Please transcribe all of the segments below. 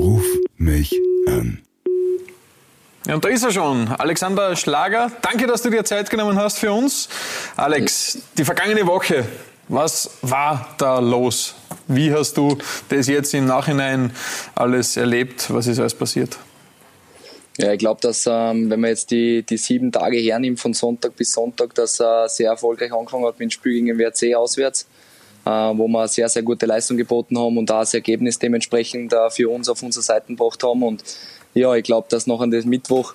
Ruf mich an. Ja, und da ist er schon, Alexander Schlager. Danke, dass du dir Zeit genommen hast für uns. Alex, die vergangene Woche, was war da los? Wie hast du das jetzt im Nachhinein alles erlebt? Was ist alles passiert? Ja, ich glaube, dass ähm, wenn man jetzt die, die sieben Tage hernimmt, von Sonntag bis Sonntag, dass er sehr erfolgreich angefangen hat mit dem Spiel gegen den WRC auswärts, äh, wo wir sehr, sehr gute Leistung geboten haben und da das Ergebnis dementsprechend äh, für uns auf unserer Seite gebracht haben. Und ja, ich glaube, dass noch an dem Mittwoch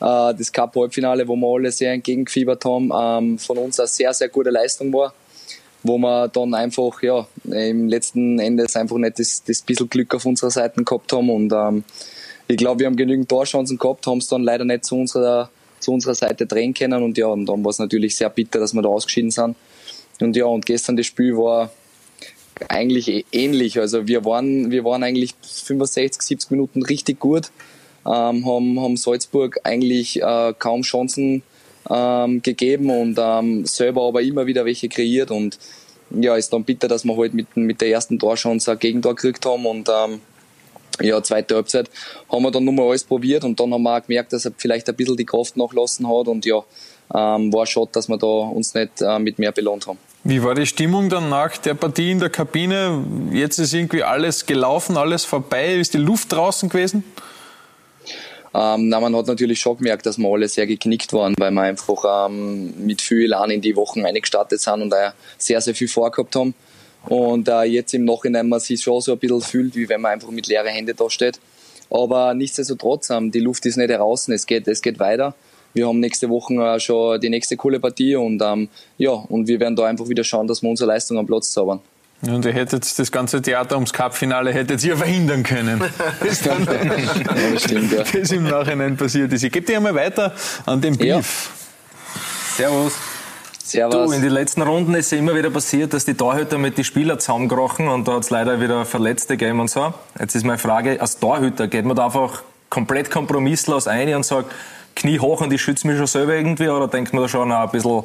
äh, das Cup-Halbfinale, wo wir alle sehr entgegengefiebert haben, ähm, von uns eine sehr, sehr gute Leistung war wo wir dann einfach ja im letzten Endes einfach nicht das, das bisschen Glück auf unserer Seite gehabt haben und ähm, ich glaube, wir haben genügend Torchancen gehabt, haben es dann leider nicht zu unserer, zu unserer Seite drehen können. Und ja, und dann war es natürlich sehr bitter, dass wir da ausgeschieden sind. Und ja, und gestern das Spiel war eigentlich ähnlich. Also wir waren, wir waren eigentlich 65, 70 Minuten richtig gut, ähm, haben, haben Salzburg eigentlich äh, kaum Chancen ähm, gegeben und ähm, selber aber immer wieder welche kreiert. Und ja, ist dann bitter, dass wir halt mit, mit der ersten Torchance ein Gegentor gekriegt haben und ähm, ja, zweite Halbzeit haben wir dann nochmal alles probiert und dann haben wir auch gemerkt, dass er vielleicht ein bisschen die Kraft nachlassen hat und ja, ähm, war schade, dass wir da uns nicht äh, mit mehr belohnt haben. Wie war die Stimmung dann nach der Partie in der Kabine? Jetzt ist irgendwie alles gelaufen, alles vorbei. Ist die Luft draußen gewesen? Ähm, na, man hat natürlich schon gemerkt, dass wir alle sehr geknickt waren, weil wir einfach ähm, mit viel Elan in die Wochen eingestartet sind und auch sehr, sehr viel vorgehabt haben. Und äh, jetzt im Nachhinein man sich schon so ein bisschen fühlt, wie wenn man einfach mit leeren Händen da steht. Aber nichtsdestotrotz, ähm, die Luft ist nicht draußen, es geht, es geht weiter. Wir haben nächste Woche äh, schon die nächste coole Partie und ähm, ja, und wir werden da einfach wieder schauen, dass wir unsere Leistung am Platz zaubern. Und ihr hättet das ganze Theater ums Cup-Finale hättet ihr verhindern können. Das, dann, ja, das, stimmt, ja. das im Nachhinein passiert ist. Ich gebe dir einmal weiter an den Beef. Ja. Servus. Servus. Du, in den letzten Runden ist es immer wieder passiert, dass die Torhüter mit den Spielern zusammengerochen und da hat es leider wieder Verletzte gegeben und so. Jetzt ist meine Frage, als Torhüter geht man da einfach komplett kompromisslos ein und sagt, Knie hoch und ich schütze mich schon selber irgendwie oder denkt man da schon auch ein bisschen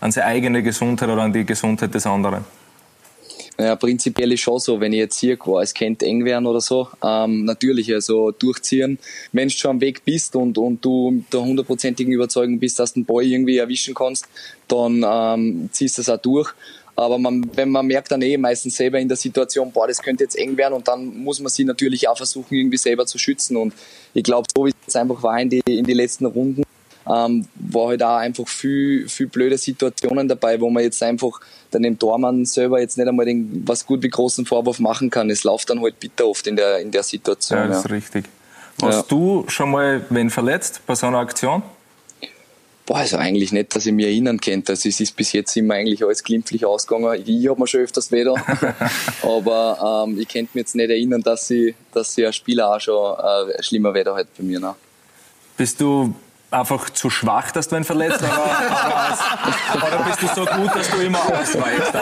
an seine eigene Gesundheit oder an die Gesundheit des anderen? Ja, prinzipiell ist schon so, wenn ich jetzt hier war, es könnte eng werden oder so. Ähm, natürlich, also durchziehen. Wenn du schon am Weg bist und, und du mit der hundertprozentigen Überzeugung bist, dass du den Ball irgendwie erwischen kannst, dann ähm, ziehst du es auch durch. Aber man, wenn man merkt dann eh meistens selber in der Situation, boah, das könnte jetzt eng werden und dann muss man sie natürlich auch versuchen, irgendwie selber zu schützen. Und ich glaube, so wie jetzt einfach war in die, in die letzten Runden, ähm, war halt auch einfach viel, viel blöde Situationen dabei, wo man jetzt einfach dann dem Tormann selber jetzt nicht einmal den, was gut wie großen Vorwurf machen kann. Es läuft dann halt bitter oft in der, in der Situation. Ja, das ist richtig. Hast ja. du schon mal wen verletzt bei so einer Aktion? Boah, also eigentlich nicht, dass ich mich erinnern könnte. Also es ist bis jetzt immer eigentlich alles glimpflich ausgegangen. Ich, ich habe mir schon öfters weder. Aber ähm, ich könnte mich jetzt nicht erinnern, dass sie, dass sie ein Spieler auch schon äh, schlimmer Wetter hat bei mir. Ne? Bist du einfach zu schwach, dass du ihn verletzt? Oder, oder bist du so gut, dass du immer ausweichst?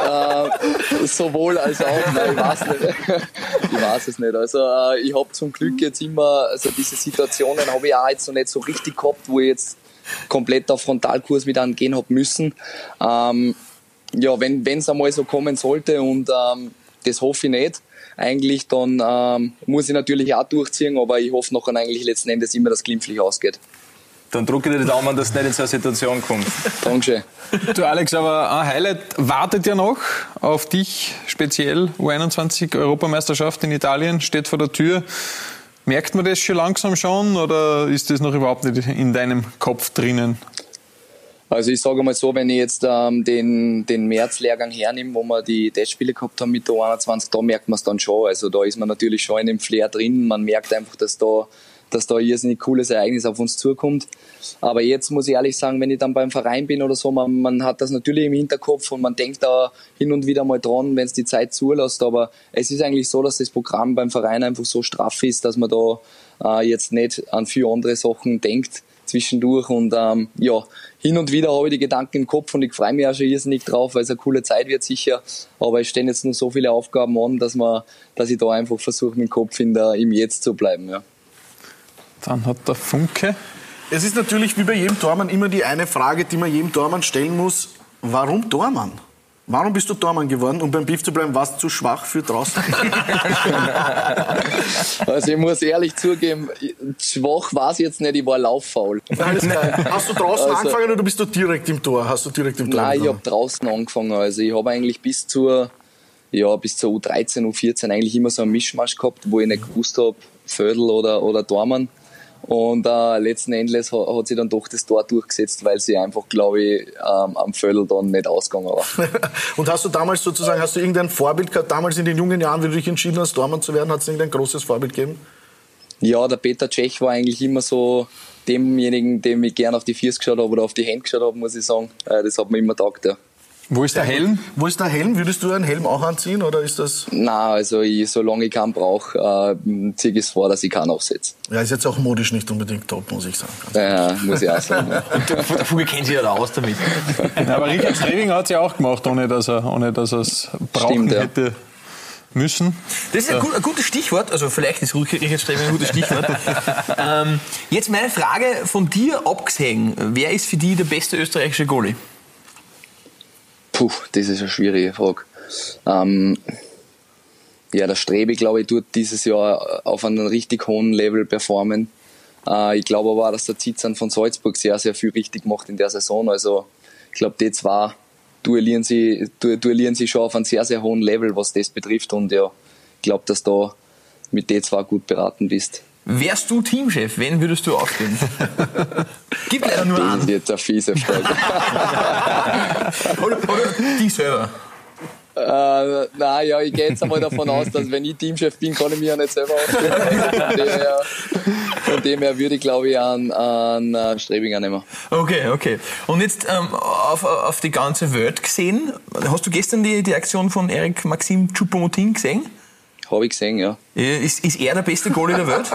Äh, sowohl als auch, nein, ich weiß nicht. ich weiß es nicht. Also äh, ich habe zum Glück jetzt immer, also diese Situationen habe ich auch jetzt noch nicht so richtig gehabt, wo ich jetzt komplett auf Frontalkurs mit angehen habe müssen. Ähm, ja, wenn es einmal so kommen sollte und ähm, das hoffe ich nicht, eigentlich, dann ähm, muss ich natürlich auch durchziehen, aber ich hoffe nachher eigentlich letzten Endes immer, dass es glimpflich ausgeht. Dann drücke ich dir die Daumen, dass es nicht in so eine Situation kommt. Dankeschön. Du Alex, aber ein Highlight wartet ja noch auf dich speziell. U21 Europameisterschaft in Italien steht vor der Tür. Merkt man das schon langsam schon oder ist das noch überhaupt nicht in deinem Kopf drinnen? Also ich sage mal so, wenn ich jetzt ähm, den, den März-Lehrgang hernehme, wo wir die Testspiele gehabt haben mit der 21, da merkt man es dann schon. Also da ist man natürlich schon in dem Flair drin. Man merkt einfach, dass da dass da irrsinnig cooles Ereignis auf uns zukommt. Aber jetzt muss ich ehrlich sagen, wenn ich dann beim Verein bin oder so, man, man hat das natürlich im Hinterkopf und man denkt da hin und wieder mal dran, wenn es die Zeit zulässt. Aber es ist eigentlich so, dass das Programm beim Verein einfach so straff ist, dass man da äh, jetzt nicht an viele andere Sachen denkt zwischendurch. Und ähm, ja, hin und wieder habe ich die Gedanken im Kopf und ich freue mich auch schon irrsinnig drauf, weil es eine coole Zeit wird sicher. Aber es stehen jetzt nur so viele Aufgaben an, dass, man, dass ich da einfach versuche, mit dem Kopf in der, im Jetzt zu bleiben. Ja. Dann hat der Funke. Es ist natürlich wie bei jedem Tormann immer die eine Frage, die man jedem Tormann stellen muss. Warum Tormann? Warum bist du Tormann geworden? Um beim Beef zu bleiben, warst du zu schwach für draußen? also ich muss ehrlich zugeben, schwach war es jetzt nicht, ich war lauffaul. Alles klar. Hast du draußen also, angefangen oder bist du direkt im Tor? Hast du direkt im Tor? Nein, ich habe draußen angefangen. Also ich habe eigentlich bis zur, ja, bis zur U13, U14 eigentlich immer so einen Mischmasch gehabt, wo ich nicht gewusst habe, Vödel oder, oder Dormann. Und äh, letzten Endes hat, hat sich dann doch das Tor durchgesetzt, weil sie einfach, glaube ich, ähm, am Vödel dann nicht ausgegangen war. und hast du damals sozusagen, hast du irgendein Vorbild gehabt, damals in den jungen Jahren, wie du dich entschieden hast, Tormann zu werden, hat es irgendein großes Vorbild gegeben? Ja, der Peter Tschech war eigentlich immer so demjenigen, dem ich gerne auf die Füße geschaut habe oder auf die Hände geschaut habe, muss ich sagen. Äh, das hat mir immer taugt, ja. Wo ist der Helm? Wo ist der Helm? Würdest du einen Helm auch anziehen oder ist das? Na, also ich, solange ich keinen brauche, äh, ziehe ich es vor, dass ich keinen aufsetze. Ja, ist jetzt auch modisch nicht unbedingt top, muss ich sagen. Ja, muss ich auch sagen. Ja. der Vogel kennt sich ja da aus damit. aber Richard Streving hat es ja auch gemacht, ohne dass er, ohne dass er es brauchen Stimmt, ja. hätte müssen. Das ist ein, gut, ein, gutes Stichwort, also vielleicht ist Richard Streving ein gutes Stichwort. ähm, jetzt meine Frage von dir abgesehen, wer ist für dich der beste österreichische Goalie? Puh, das ist eine schwierige Frage. Ähm, ja, der Strebe, glaube ich, tut dieses Jahr auf einem richtig hohen Level performen. Äh, ich glaube aber auch, dass der Zitzan von Salzburg sehr, sehr viel richtig macht in der Saison. Also, ich glaube, die zwei duellieren sie, duellieren sie schon auf einem sehr, sehr hohen Level, was das betrifft. Und ja, ich glaube, dass du mit den zwei gut beraten bist. Wärst du Teamchef, wen würdest du aufstellen? Gib leider nur an. Das ist jetzt eine fiese Frage. oder, oder die selber. Äh, nein, ja, ich gehe jetzt einmal davon aus, dass wenn ich Teamchef bin, kann ich mich ja nicht selber aufstellen. von, dem her, von dem her würde ich, glaube ich, an, an äh, Strebinger nehmen. Okay, okay. Und jetzt ähm, auf, auf die ganze Welt gesehen, hast du gestern die, die Aktion von Eric Maxim Choupo-Moting gesehen? Habe ich gesehen, ja. Ist, ist er der beste Goalie der Welt?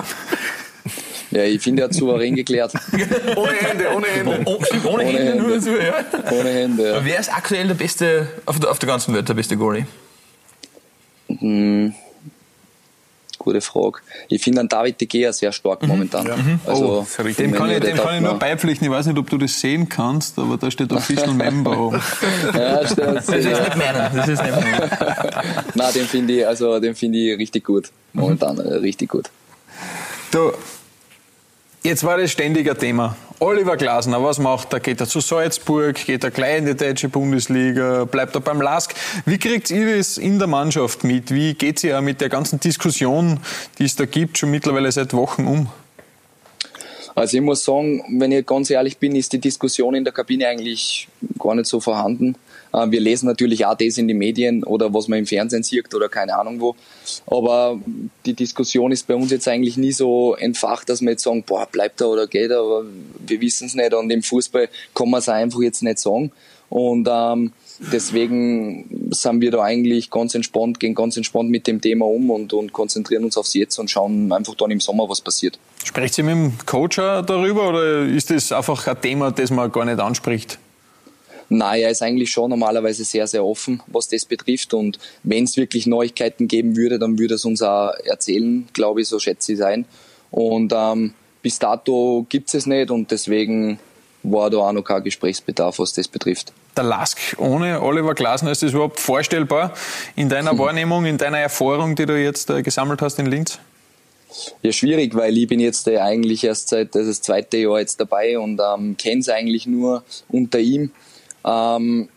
Ja, ich finde, er hat souverän geklärt. ohne Hände, ohne Hände. Oh, ohne, ohne, Hände, Hände, nur dazu, ja. Ohne Hände, ja. Wer ist aktuell der beste, auf der, auf der ganzen Welt der beste Goalie? Hm, gute Frage. Ich finde an David de Gea sehr stark mhm. momentan. Ja. Mhm. Also, oh, dem kann ich, dem kann ich nur beipflichten. Ich weiß nicht, ob du das sehen kannst, aber da steht Official Member oben. ja, stimmt. Das ist nicht meiner. Das ist nicht meiner. Nein, den finde ich, also, find ich richtig gut. Momentan mhm. richtig gut. Du, Jetzt war das ständig ein Thema. Oliver Glasner, was macht er? Geht er zu Salzburg? Geht er gleich in die deutsche Bundesliga? Bleibt er beim LASK? Wie kriegt ihr das in der Mannschaft mit? Wie geht ja mit der ganzen Diskussion, die es da gibt, schon mittlerweile seit Wochen um? Also ich muss sagen, wenn ich ganz ehrlich bin, ist die Diskussion in der Kabine eigentlich gar nicht so vorhanden. Äh, wir lesen natürlich auch das in den Medien oder was man im Fernsehen sieht oder keine Ahnung wo. Aber die Diskussion ist bei uns jetzt eigentlich nie so entfacht, dass wir jetzt sagen, boah, bleibt er oder geht er, aber wir wissen es nicht. Und im Fußball kann man es einfach jetzt nicht sagen. Und ähm, deswegen sind wir da eigentlich ganz entspannt, gehen ganz entspannt mit dem Thema um und, und konzentrieren uns aufs Jetzt und schauen einfach dann im Sommer, was passiert. Sprecht ihr mit dem Coach darüber oder ist das einfach ein Thema, das man gar nicht anspricht? Nein, er ist eigentlich schon normalerweise sehr, sehr offen, was das betrifft. Und wenn es wirklich Neuigkeiten geben würde, dann würde es uns auch erzählen, glaube ich, so schätze ich sein. Und ähm, bis dato gibt es es nicht und deswegen war da auch noch kein Gesprächsbedarf, was das betrifft. Der Lask ohne Oliver Glasner, ist das überhaupt vorstellbar in deiner hm. Wahrnehmung, in deiner Erfahrung, die du jetzt äh, gesammelt hast in Linz? Ja, schwierig, weil ich bin jetzt äh, eigentlich erst seit das, das zweite Jahr jetzt dabei und ähm, kenne es eigentlich nur unter ihm. Ähm,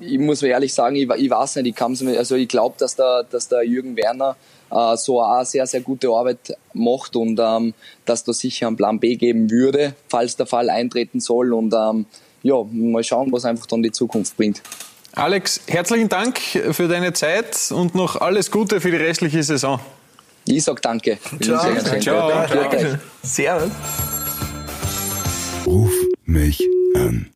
ich muss mir ehrlich sagen, ich, ich weiß nicht, ich, also ich glaube, dass der, dass der Jürgen Werner äh, so auch sehr, sehr gute Arbeit macht und ähm, dass da sicher einen Plan B geben würde, falls der Fall eintreten soll. Und ähm, ja, mal schauen, was einfach dann die Zukunft bringt. Alex, herzlichen Dank für deine Zeit und noch alles Gute für die restliche Saison. Ich sag danke. Ciao. Ciao. Ciao. Servus. Ruf mich an.